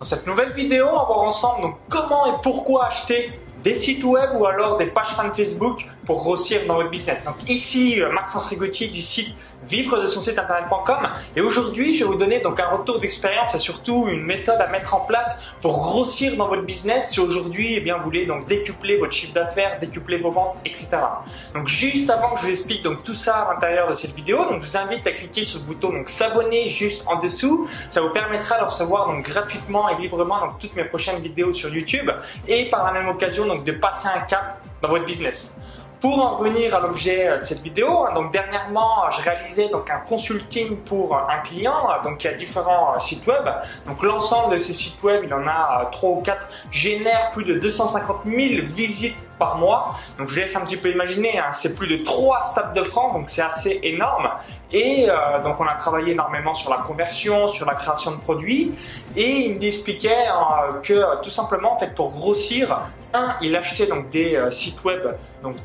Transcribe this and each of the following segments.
Dans cette nouvelle vidéo, on va voir ensemble comment et pourquoi acheter des sites web ou alors des pages fan Facebook pour grossir dans votre business. Donc ici euh, Maxence Rigotier du site vivre de son site internet.com et aujourd'hui je vais vous donner donc un retour d'expérience et surtout une méthode à mettre en place pour grossir dans votre business si aujourd'hui eh bien vous voulez donc décupler votre chiffre d'affaires, décupler vos ventes, etc. Donc juste avant que je vous explique donc tout ça à l'intérieur de cette vidéo, donc je vous invite à cliquer sur le bouton donc s'abonner juste en dessous. Ça vous permettra de recevoir donc gratuitement et librement donc toutes mes prochaines vidéos sur YouTube et par la même occasion donc de passer un cap dans votre business. Pour en revenir à l'objet euh, de cette vidéo, hein, donc dernièrement, je réalisais donc un consulting pour un client, euh, donc qui a différents euh, sites web. Donc l'ensemble de ces sites web, il en a trois ou quatre, génère plus de 250 000 visites par mois. Donc je vous laisse un petit peu imaginer, hein, c'est plus de 3 stades de France, donc c'est assez énorme. Et euh, donc on a travaillé énormément sur la conversion, sur la création de produits. Et il m'expliquait hein, que tout simplement, en fait, pour grossir, un, il achetait donc des euh, sites web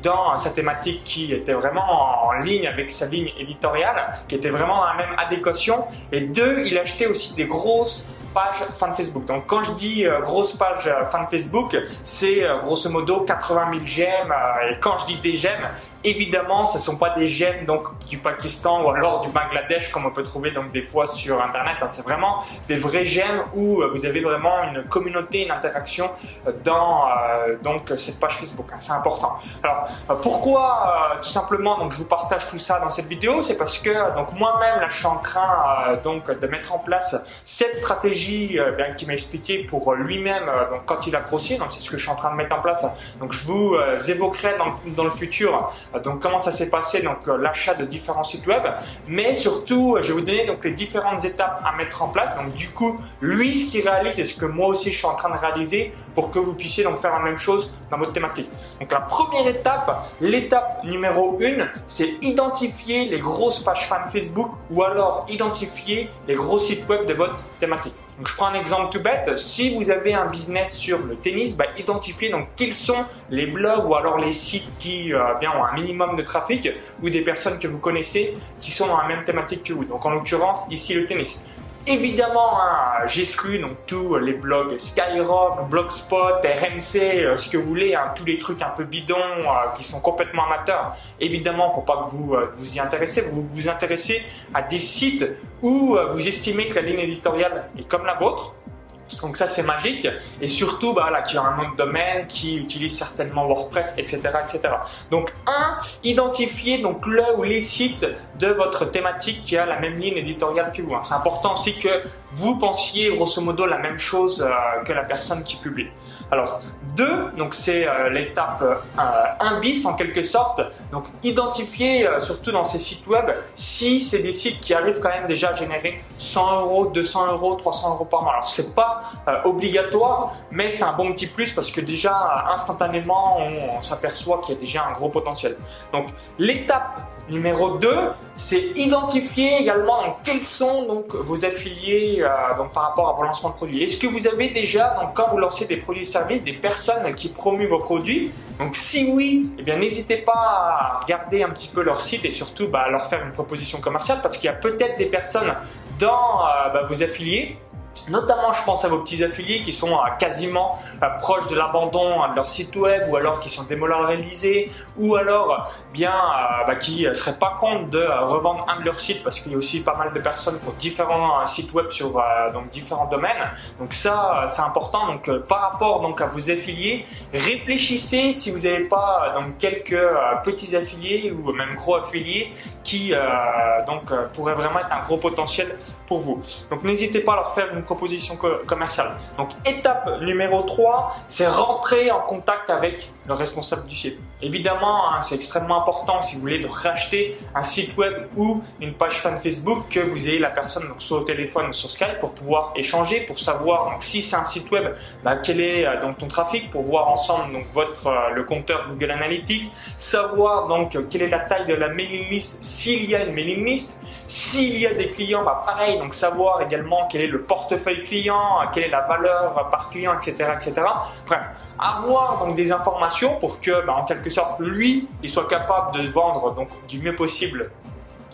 dans sa thématique qui était vraiment en ligne avec sa ligne éditoriale, qui était vraiment dans la même adéquation. Et deux, il achetait aussi des grosses page fan Facebook. Donc quand je dis euh, grosse page euh, fan Facebook, c'est euh, grosso modo 80 000 j'aime. et quand je dis des j'aime, Évidemment, ce ne sont pas des gemmes donc du Pakistan ou alors du Bangladesh comme on peut trouver donc des fois sur internet. Hein. C'est vraiment des vrais gemmes où euh, vous avez vraiment une communauté, une interaction euh, dans euh, donc cette page Facebook. Hein. C'est important. Alors pourquoi tout simplement donc je vous partage tout ça dans cette vidéo, c'est parce que moi-même je suis en train donc de mettre en place cette stratégie bien qui m'a expliqué pour lui-même quand il a grossi. Donc c'est ce que je suis en train de mettre en place. Donc je vous évoquerai dans, dans le futur donc comment ça s'est passé, donc euh, l'achat de différents sites web, mais surtout je vais vous donner donc les différentes étapes à mettre en place. Donc du coup, lui ce qu'il réalise et ce que moi aussi je suis en train de réaliser pour que vous puissiez donc faire la même chose dans votre thématique. Donc la première étape, l'étape numéro 1, c'est identifier les grosses pages fans Facebook ou alors identifier les gros sites web de votre thématique. Donc je prends un exemple tout bête. Si vous avez un business sur le tennis, bah, identifiez donc quels sont les blogs ou alors les sites qui euh, bien ont un minimum de trafic ou des personnes que vous connaissez qui sont dans la même thématique que vous. Donc en l'occurrence ici le tennis. Évidemment, hein, j'exclus donc tous les blogs Skyrock, Blogspot, RMC, euh, ce que vous voulez, hein, tous les trucs un peu bidons euh, qui sont complètement amateurs. Évidemment, faut pas que vous euh, vous y intéressez. Vous vous intéressez à des sites où vous estimez que la ligne éditoriale est comme la vôtre, donc ça c'est magique et surtout bah, là, qui a un nom de domaine, qui utilise certainement WordPress, etc., etc. Donc un, identifiez donc le ou les sites de votre thématique qui a la même ligne éditoriale que vous. Hein. C'est important aussi que vous pensiez grosso modo la même chose euh, que la personne qui publie. Alors deux, donc c'est euh, l'étape 1 euh, bis en quelque sorte. Donc identifier surtout dans ces sites web si c'est des sites qui arrivent quand même déjà à générer 100 euros, 200 euros, 300 euros par mois. Alors c'est pas euh, obligatoire, mais c'est un bon petit plus parce que déjà instantanément on, s'aperçoit qu'il y a déjà un gros potentiel. Donc l'étape numéro 2, c'est identifier également quels sont donc vos affiliés euh, donc par rapport à vos lancements de produits. Est-ce que vous avez déjà donc quand vous lancez des produits et services des personnes qui promuent vos produits? Donc si oui, eh bien n'hésitez pas à regarder un petit peu leur site et surtout bah, leur faire une proposition commerciale parce qu'il y a peut-être des personnes dans euh, bah, vos affiliés Notamment, je pense à vos petits affiliés qui sont euh, quasiment euh, proches de l'abandon hein, de leur site web ou alors qui sont démoralisés ou alors bien euh, bah, qui ne seraient pas compte de revendre un de leurs sites parce qu'il y a aussi pas mal de personnes ont différents sites web sur donc différents domaines. Donc ça, c'est important. Donc par rapport donc à vos affiliés, réfléchissez si vous n'avez pas donc quelques petits affiliés ou même gros affiliés qui donc pourraient vraiment être un gros potentiel pour vous. Donc n'hésitez pas à leur faire une proposition commerciale. Donc étape numéro 3, c'est rentrer en contact avec le responsable du site. Évidemment, hein, c'est extrêmement important si vous voulez de racheter un site web ou une page fan Facebook que vous ayez la personne donc, soit au téléphone ou sur Skype pour pouvoir échanger, pour savoir donc, si c'est un site web, bah, quel est euh, donc ton trafic, pour voir ensemble donc votre euh, le compteur Google Analytics, savoir donc quelle est la taille de la mailing list s'il y a une mailing list, s'il y a des clients, bah, pareil donc savoir également quel est le portefeuille client, quelle est la valeur par client, etc., etc. Bref, avoir donc des informations pour que, bah, en quelque sorte, lui, il soit capable de vendre donc du mieux possible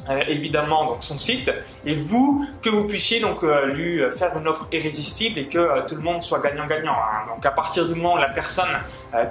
euh, évidemment donc son site et vous que vous puissiez donc euh, lui faire une offre irrésistible et que euh, tout le monde soit gagnant-gagnant. Hein. Donc à partir du moment où la personne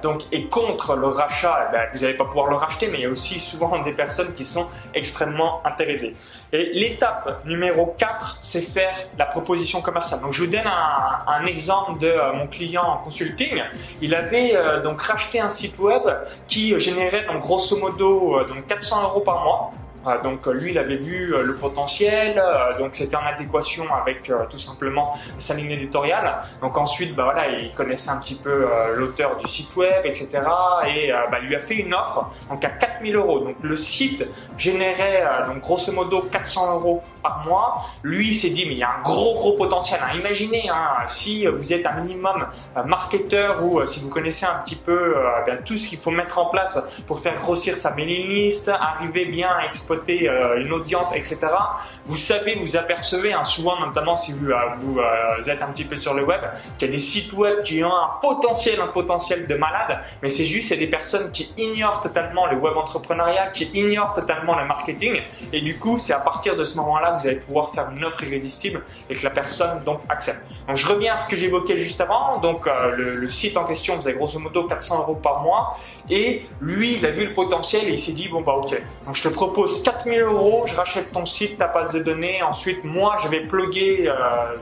donc est contre le rachat, eh ben, vous n'allez pas pouvoir le racheter, mais il y a aussi souvent des personnes qui sont extrêmement intéressées. Et l'étape numéro 4, c'est faire la proposition commerciale. Donc je vous donne un, un exemple de mon client en consulting. Il avait donc racheté un site web qui générait donc grosso modo donc 400 euros par mois. Ah, donc euh, lui, il avait vu euh, le potentiel, euh, donc c'était en adéquation avec tout simplement sa ligne éditoriale. Donc ensuite, bah voilà, il connaissait un petit peu l'auteur du site web, etc. Et bah, lui a fait une offre donc à 4000 euros. Donc le site générait donc grosso modo 400 euros par mois. Lui, s'est dit mais il y a un gros gros potentiel. Hein. Imaginez hein, si vous êtes un minimum marketeur ou si vous connaissez un petit peu ben, tout ce qu'il faut mettre en place pour faire grossir sa mailing list, arriver bien à euh, une audience, etc. Vous savez, vous apercevez hein, souvent, notamment si vous, euh, vous, euh, êtes un petit peu sur le web, qu'il y a des sites web qui ont un potentiel, un potentiel de malade, mais c'est juste, c'est des personnes qui ignorent totalement le web entrepreneuriat, qui ignorent totalement le marketing, et du coup, c'est à partir de ce moment-là que vous allez pouvoir faire une offre irrésistible et que la personne donc accepte. Donc je reviens à ce que j'évoquais juste avant. Donc le, site en question faisait grosso modo 400 euros par mois, et lui, il a vu le potentiel et il s'est dit bon bah ok. Donc je te propose 4000 euros, je rachète ton site, ta base de données. Ensuite, moi, je vais plugger euh,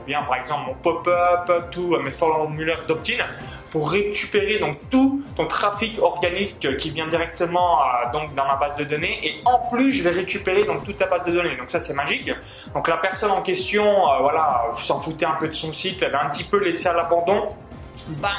bien, par exemple, mon pop-up, tout mes formulaires d'opt-in pour récupérer donc tout ton trafic organique qui vient directement euh, donc dans ma base de données. Et en plus je vais récupérer donc toute ta base de données. Donc ça c'est magique. Donc la personne en question euh, voilà s'en foutait un peu de son site elle un petit peu laissé à l'abandon. Bam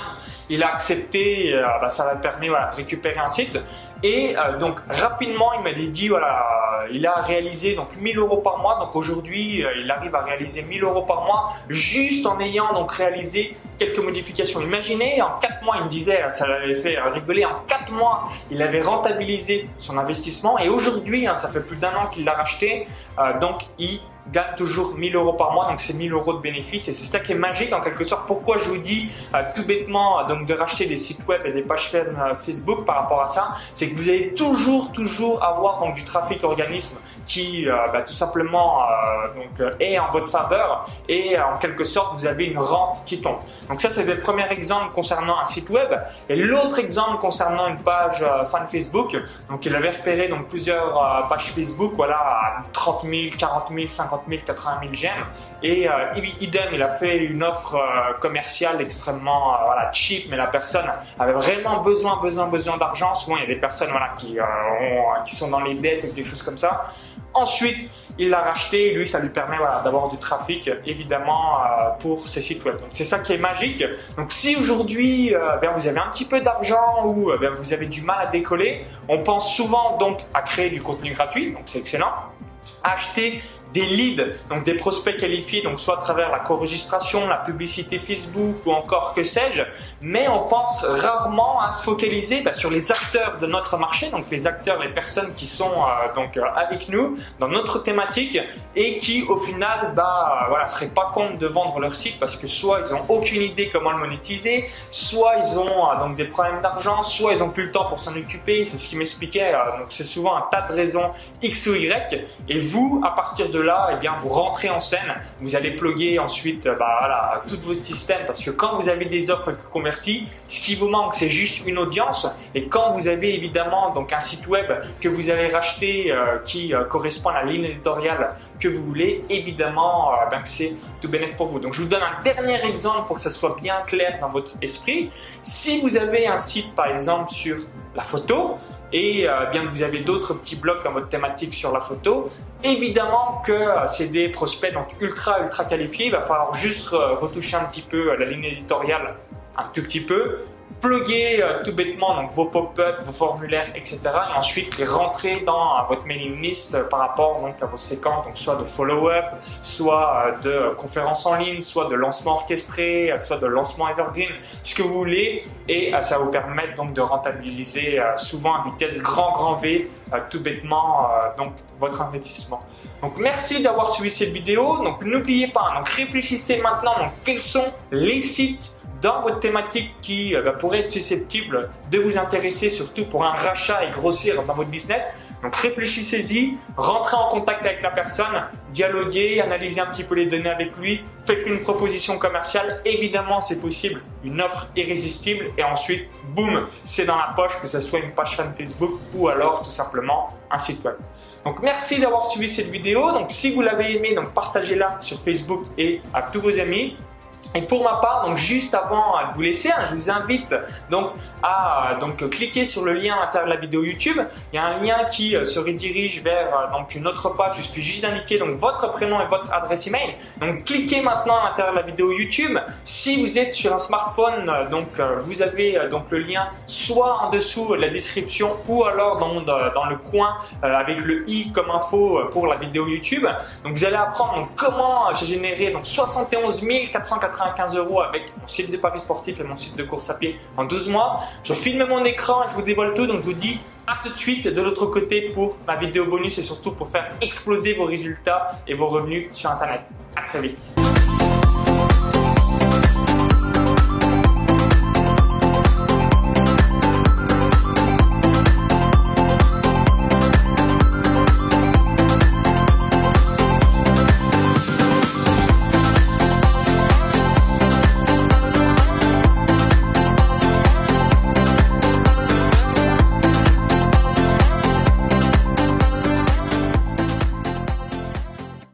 il a accepté, euh, bah, ça va voilà, de récupérer un site. Et euh, donc rapidement, il m'a dit voilà, il a réalisé donc 1000 euros par mois. Donc aujourd'hui, euh, il arrive à réaliser 1000 euros par mois juste en ayant donc réalisé quelques modifications. Imaginez, en 4 mois, il me disait, ça l'avait fait rigoler, en 4 mois, il avait rentabilisé son investissement. Et aujourd'hui, hein, ça fait plus d'un an qu'il l'a racheté. donc il gagne toujours 1000 euros par mois, donc c'est 1000 euros de bénéfices et c'est ça qui est magique en quelque sorte. Pourquoi je vous dis euh, tout bêtement donc de racheter des sites web et des pages euh, Facebook par rapport à ça, c'est que vous allez toujours toujours avoir donc du trafic organisme qui euh, bah, tout simplement donc est en votre faveur et en quelque sorte vous avez une rente qui tombe. Donc ça c'est le premier exemple concernant un site web et l'autre exemple concernant une page fan Facebook. Donc il avait repéré donc plusieurs pages Facebook voilà à 30 000, 40 000, 50 000, 80 000 j'aime. Et euh, idem, il a fait une offre euh, commerciale extrêmement euh, voilà, cheap, mais la personne avait vraiment besoin, besoin, besoin d'argent. Souvent, il y a des personnes voilà, qui, qui sont dans les dettes ou quelque chose comme ça. Ensuite, il l'a racheté, lui, ça lui permet d'avoir du trafic, évidemment, pour ses sites web. Donc, c'est ça qui est magique. Donc, si aujourd'hui, ben, vous avez un petit peu d'argent ou ben, vous avez du mal à décoller, on pense souvent donc à créer du contenu gratuit, donc c'est excellent acheter des leads, donc des prospects qualifiés, donc soit à travers la co-registration, la publicité Facebook ou encore que sais-je, mais on pense rarement à se focaliser bah, sur les acteurs de notre marché, donc les acteurs, les personnes qui sont euh, donc euh, avec nous dans notre thématique et qui au final bah voilà seraient pas compte de vendre leur site parce que soit ils ont aucune idée comment le monétiser, soit ils ont euh, donc des problèmes d'argent, soit ils ont plus le temps pour s'en occuper, c'est ce qui m'expliquait, donc c'est souvent un tas de raisons X ou Y. Et vous à partir de là, eh bien, vous rentrez en scène, vous allez plugger ensuite euh, bah, voilà, tout votre système parce que quand vous avez des offres converties, ce qui vous manque, c'est juste une audience. Et quand vous avez évidemment donc un site web que vous allez racheter euh, qui euh, correspond à la ligne éditoriale que vous voulez, évidemment, ben, c'est tout bénéfice pour vous. Donc, je vous donne un dernier exemple pour que ça soit bien clair dans votre esprit. Si vous avez un site, par exemple, sur la photo, et euh, bien que vous avez d'autres petits blocs dans votre thématique sur la photo, évidemment que euh, c'est des prospects donc ultra ultra qualifiés, il va falloir juste euh, retoucher un petit peu la ligne éditoriale un tout petit peu, plugger euh, tout bêtement donc vos pop-up, vos formulaires, etc. Et ensuite les rentrer dans euh, votre mailing list euh, par rapport donc à vos séquences, donc soit de follow-up, soit de conférences en ligne, soit de lancement orchestré, soit de lancement evergreen, ce que vous voulez. Et ça va vous permettre donc de rentabiliser souvent à vitesse grand grand V tout bêtement donc votre investissement. Donc merci d'avoir suivi cette vidéo. Donc n'oubliez pas, donc réfléchissez maintenant donc quels sont les sites dans votre thématique qui euh, bah, pourrait être susceptible de vous intéresser, surtout pour un rachat et grossir dans votre business. Donc réfléchissez-y, rentrez en contact avec la personne, dialoguez, analysez un petit peu les données avec lui, faites une proposition commerciale. Évidemment, c'est possible, une offre irrésistible et ensuite, boum, c'est dans la poche, que ce soit une page fan Facebook ou alors tout simplement un site web. Donc merci d'avoir suivi cette vidéo. Donc si vous l'avez aimé, donc partagez-la sur Facebook et à tous vos amis. Et pour ma part, donc juste avant de vous laisser, hein, je vous invite donc à donc cliquer sur le lien à l'intérieur de la vidéo YouTube. Il y a un lien qui euh, se redirige vers euh, donc une autre page. Je suis juste indiquer donc votre prénom et votre adresse email. Donc cliquez maintenant à l'intérieur de la vidéo YouTube. Si vous êtes sur un smartphone, euh, donc vous avez donc le lien soit en dessous de la description ou alors dans, dans le coin avec le i comme info pour la vidéo YouTube. Donc vous allez apprendre donc, comment j'ai généré donc 71 480 95 euros avec mon site de paris sportif et mon site de course à pied en 12 mois. Je filme mon écran et je vous dévoile tout, donc je vous dis à tout de suite de l'autre côté pour ma vidéo bonus et surtout pour faire exploser vos résultats et vos revenus sur Internet. À très vite.